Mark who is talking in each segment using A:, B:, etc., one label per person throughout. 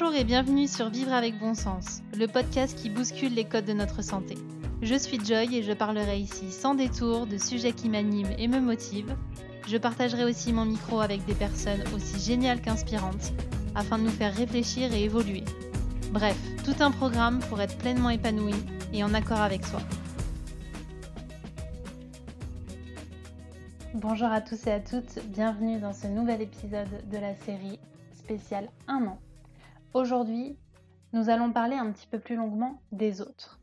A: Bonjour et bienvenue sur Vivre avec bon sens, le podcast qui bouscule les codes de notre santé. Je suis Joy et je parlerai ici sans détour de sujets qui m'animent et me motivent. Je partagerai aussi mon micro avec des personnes aussi géniales qu'inspirantes afin de nous faire réfléchir et évoluer. Bref, tout un programme pour être pleinement épanoui et en accord avec soi. Bonjour à tous et à toutes, bienvenue dans ce nouvel épisode de la série spéciale 1 an. Aujourd'hui, nous allons parler un petit peu plus longuement des autres.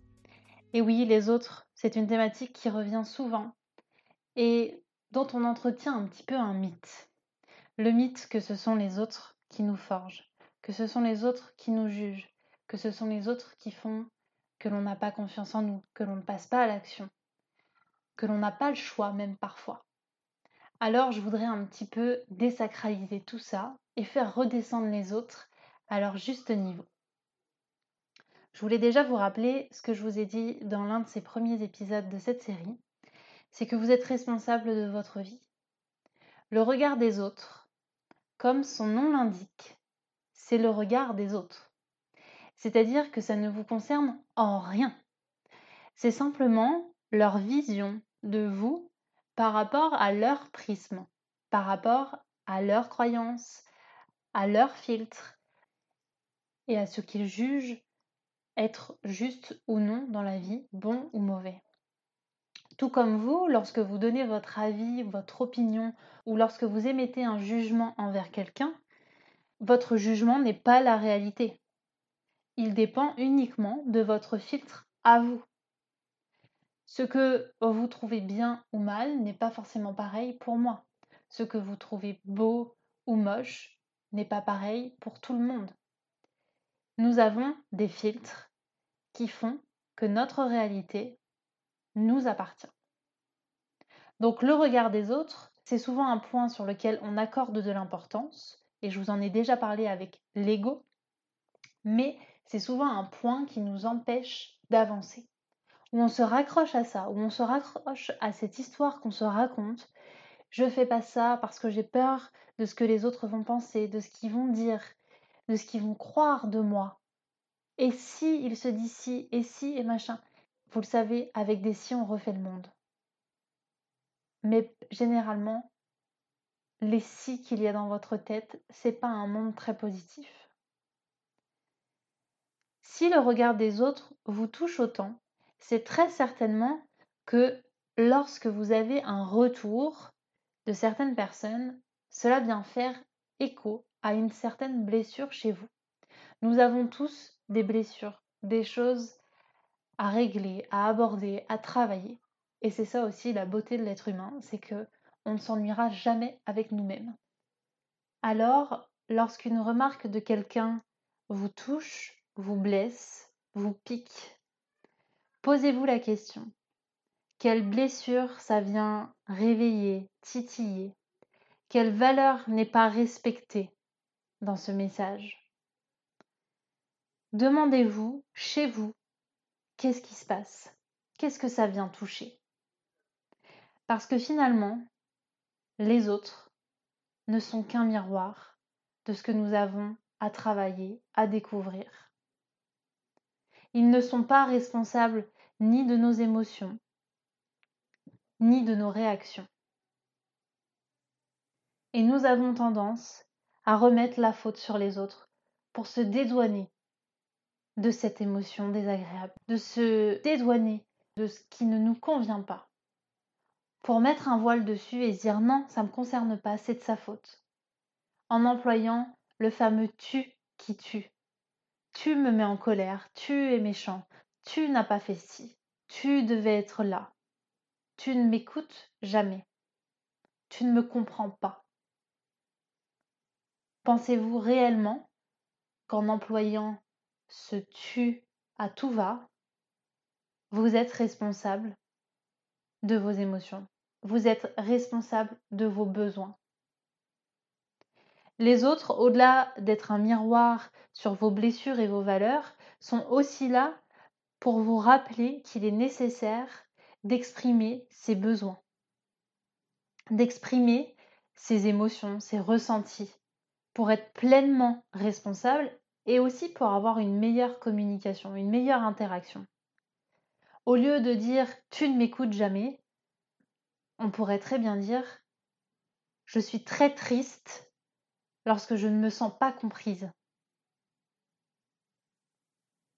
A: Et oui, les autres, c'est une thématique qui revient souvent et dont on entretient un petit peu un mythe. Le mythe que ce sont les autres qui nous forgent, que ce sont les autres qui nous jugent, que ce sont les autres qui font que l'on n'a pas confiance en nous, que l'on ne passe pas à l'action, que l'on n'a pas le choix même parfois. Alors je voudrais un petit peu désacraliser tout ça et faire redescendre les autres à leur juste niveau. Je voulais déjà vous rappeler ce que je vous ai dit dans l'un de ces premiers épisodes de cette série, c'est que vous êtes responsable de votre vie. Le regard des autres, comme son nom l'indique, c'est le regard des autres. C'est-à-dire que ça ne vous concerne en rien. C'est simplement leur vision de vous par rapport à leur prisme, par rapport à leurs croyances, à leur filtre et à ce qu'ils jugent être juste ou non dans la vie, bon ou mauvais. Tout comme vous, lorsque vous donnez votre avis, votre opinion, ou lorsque vous émettez un jugement envers quelqu'un, votre jugement n'est pas la réalité. Il dépend uniquement de votre filtre à vous. Ce que vous trouvez bien ou mal n'est pas forcément pareil pour moi. Ce que vous trouvez beau ou moche n'est pas pareil pour tout le monde. Nous avons des filtres qui font que notre réalité nous appartient. Donc le regard des autres, c'est souvent un point sur lequel on accorde de l'importance, et je vous en ai déjà parlé avec l'ego, mais c'est souvent un point qui nous empêche d'avancer où on se raccroche à ça, où on se raccroche à cette histoire qu'on se raconte. Je fais pas ça parce que j'ai peur de ce que les autres vont penser, de ce qu'ils vont dire, de ce qu'ils vont croire de moi. Et si il se dit si, et si, et machin. Vous le savez, avec des si, on refait le monde. Mais généralement, les si qu'il y a dans votre tête, c'est pas un monde très positif. Si le regard des autres vous touche autant, c'est très certainement que lorsque vous avez un retour de certaines personnes, cela vient faire écho à une certaine blessure chez vous. Nous avons tous des blessures, des choses à régler, à aborder, à travailler. Et c'est ça aussi la beauté de l'être humain, c'est que on ne s'ennuiera jamais avec nous-mêmes. Alors, lorsqu'une remarque de quelqu'un vous touche, vous blesse, vous pique, Posez-vous la question. Quelle blessure ça vient réveiller, titiller? Quelle valeur n'est pas respectée? Dans ce message Demandez-vous, chez vous, qu'est-ce qui se passe? Qu'est-ce que ça vient toucher? Parce que finalement, les autres ne sont qu'un miroir de ce que nous avons à travailler, à découvrir. Ils ne sont pas responsables ni de nos émotions, ni de nos réactions. Et nous avons tendance à remettre la faute sur les autres pour se dédouaner de cette émotion désagréable, de se dédouaner de ce qui ne nous convient pas, pour mettre un voile dessus et dire non, ça ne me concerne pas, c'est de sa faute, en employant le fameux tu qui tue. Tu me mets en colère, tu es méchant, tu n'as pas fait ci. Tu devais être là. Tu ne m'écoutes jamais. Tu ne me comprends pas. Pensez-vous réellement qu'en employant ce tu à tout va, vous êtes responsable de vos émotions. Vous êtes responsable de vos besoins? Les autres, au-delà d'être un miroir sur vos blessures et vos valeurs, sont aussi là pour vous rappeler qu'il est nécessaire d'exprimer ses besoins, d'exprimer ses émotions, ses ressentis, pour être pleinement responsable et aussi pour avoir une meilleure communication, une meilleure interaction. Au lieu de dire tu ne m'écoutes jamais, on pourrait très bien dire je suis très triste lorsque je ne me sens pas comprise.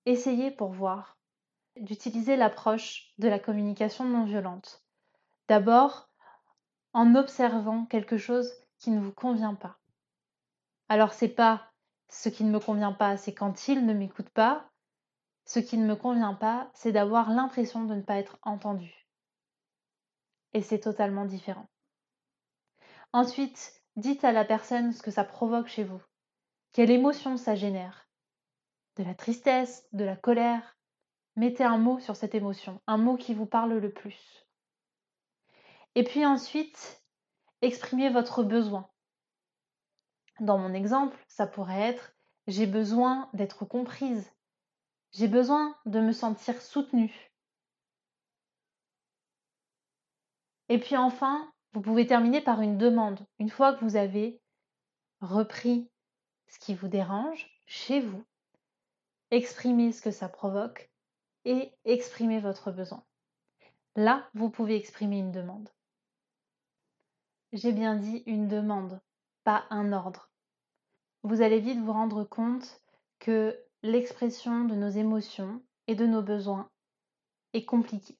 A: Essayez pour voir d'utiliser l'approche de la communication non violente. D'abord, en observant quelque chose qui ne vous convient pas. Alors c'est pas ce qui ne me convient pas, c'est quand il ne m'écoute pas. Ce qui ne me convient pas, c'est d'avoir l'impression de ne pas être entendu. Et c'est totalement différent. Ensuite, dites à la personne ce que ça provoque chez vous. Quelle émotion ça génère? De la tristesse, de la colère? Mettez un mot sur cette émotion, un mot qui vous parle le plus. Et puis ensuite, exprimez votre besoin. Dans mon exemple, ça pourrait être j'ai besoin d'être comprise. J'ai besoin de me sentir soutenue. Et puis enfin, vous pouvez terminer par une demande. Une fois que vous avez repris ce qui vous dérange chez vous, exprimez ce que ça provoque et exprimez votre besoin. Là, vous pouvez exprimer une demande. J'ai bien dit une demande, pas un ordre. Vous allez vite vous rendre compte que l'expression de nos émotions et de nos besoins est compliquée.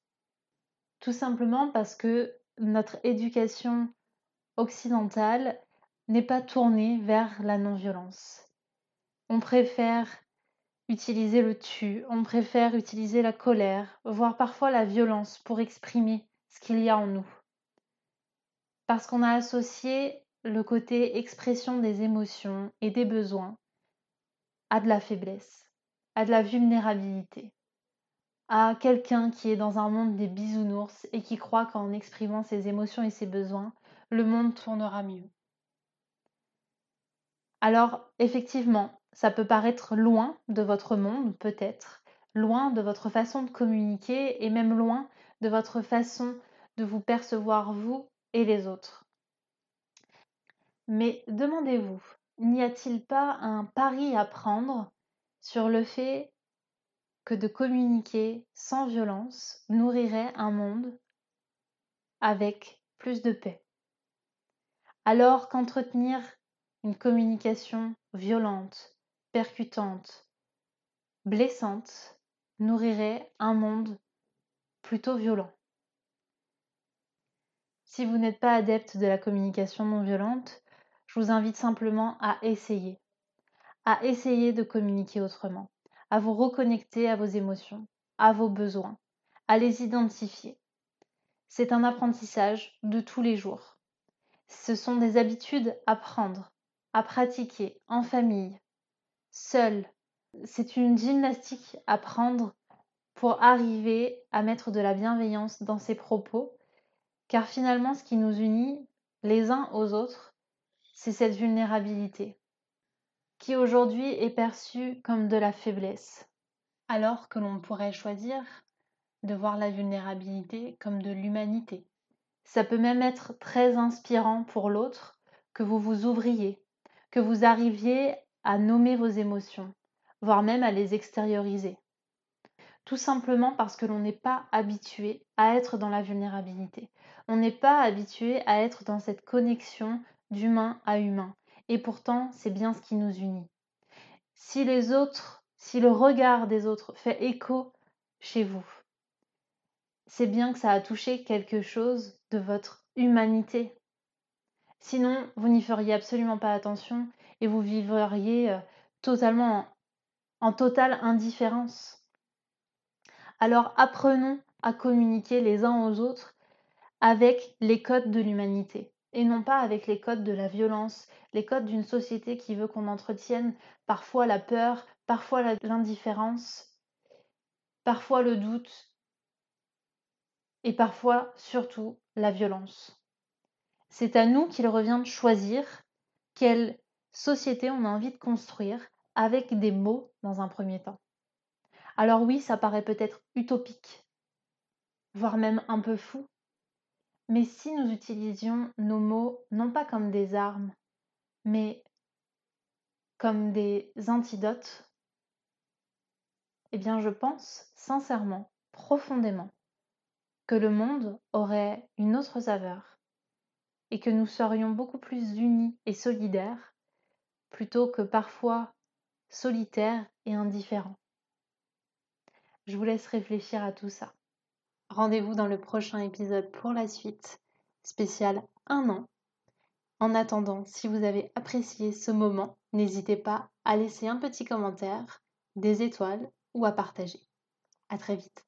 A: Tout simplement parce que notre éducation occidentale n'est pas tournée vers la non-violence. On préfère utiliser le tu, on préfère utiliser la colère, voire parfois la violence pour exprimer ce qu'il y a en nous parce qu'on a associé le côté expression des émotions et des besoins à de la faiblesse, à de la vulnérabilité, à quelqu'un qui est dans un monde des bisounours et qui croit qu'en exprimant ses émotions et ses besoins, le monde tournera mieux. Alors, effectivement, ça peut paraître loin de votre monde, peut-être, loin de votre façon de communiquer et même loin de votre façon de vous percevoir vous et les autres. Mais demandez-vous, n'y a-t-il pas un pari à prendre sur le fait que de communiquer sans violence nourrirait un monde avec plus de paix? Alors qu'entretenir une communication violente, percutante, blessante nourrirait un monde plutôt violent? Si vous n'êtes pas adepte de la communication non violente, invite simplement à essayer, à essayer de communiquer autrement, à vous reconnecter à vos émotions, à vos besoins, à les identifier. C'est un apprentissage de tous les jours. Ce sont des habitudes à prendre, à pratiquer en famille, seul. C'est une gymnastique à prendre pour arriver à mettre de la bienveillance dans ses propos car finalement, ce qui nous unit les uns aux autres, c'est cette vulnérabilité, qui aujourd'hui est perçue comme de la faiblesse, alors que l'on pourrait choisir de voir la vulnérabilité comme de l'humanité. Ça peut même être très inspirant pour l'autre que vous vous ouvriez, que vous arriviez à nommer vos émotions, voire même à les extérioriser. Tout simplement parce que l'on n'est pas habitué à être dans la vulnérabilité. On n'est pas habitué à être dans cette connexion d'humain à humain. Et pourtant, c'est bien ce qui nous unit. Si les autres, si le regard des autres fait écho chez vous, c'est bien que ça a touché quelque chose de votre humanité. Sinon, vous n'y feriez absolument pas attention et vous vivriez euh, totalement en, en totale indifférence. Alors apprenons à communiquer les uns aux autres avec les codes de l'humanité et non pas avec les codes de la violence, les codes d'une société qui veut qu'on entretienne parfois la peur, parfois l'indifférence, parfois le doute et parfois surtout la violence. C'est à nous qu'il revient de choisir quelle société on a envie de construire avec des mots dans un premier temps. Alors oui, ça paraît peut-être utopique, voire même un peu fou, mais si nous utilisions nos mots non pas comme des armes, mais comme des antidotes, eh bien je pense sincèrement, profondément, que le monde aurait une autre saveur et que nous serions beaucoup plus unis et solidaires plutôt que parfois solitaires et indifférents. Je vous laisse réfléchir à tout ça. Rendez-vous dans le prochain épisode pour la suite, spécial un an. En attendant, si vous avez apprécié ce moment, n'hésitez pas à laisser un petit commentaire, des étoiles ou à partager. À très vite.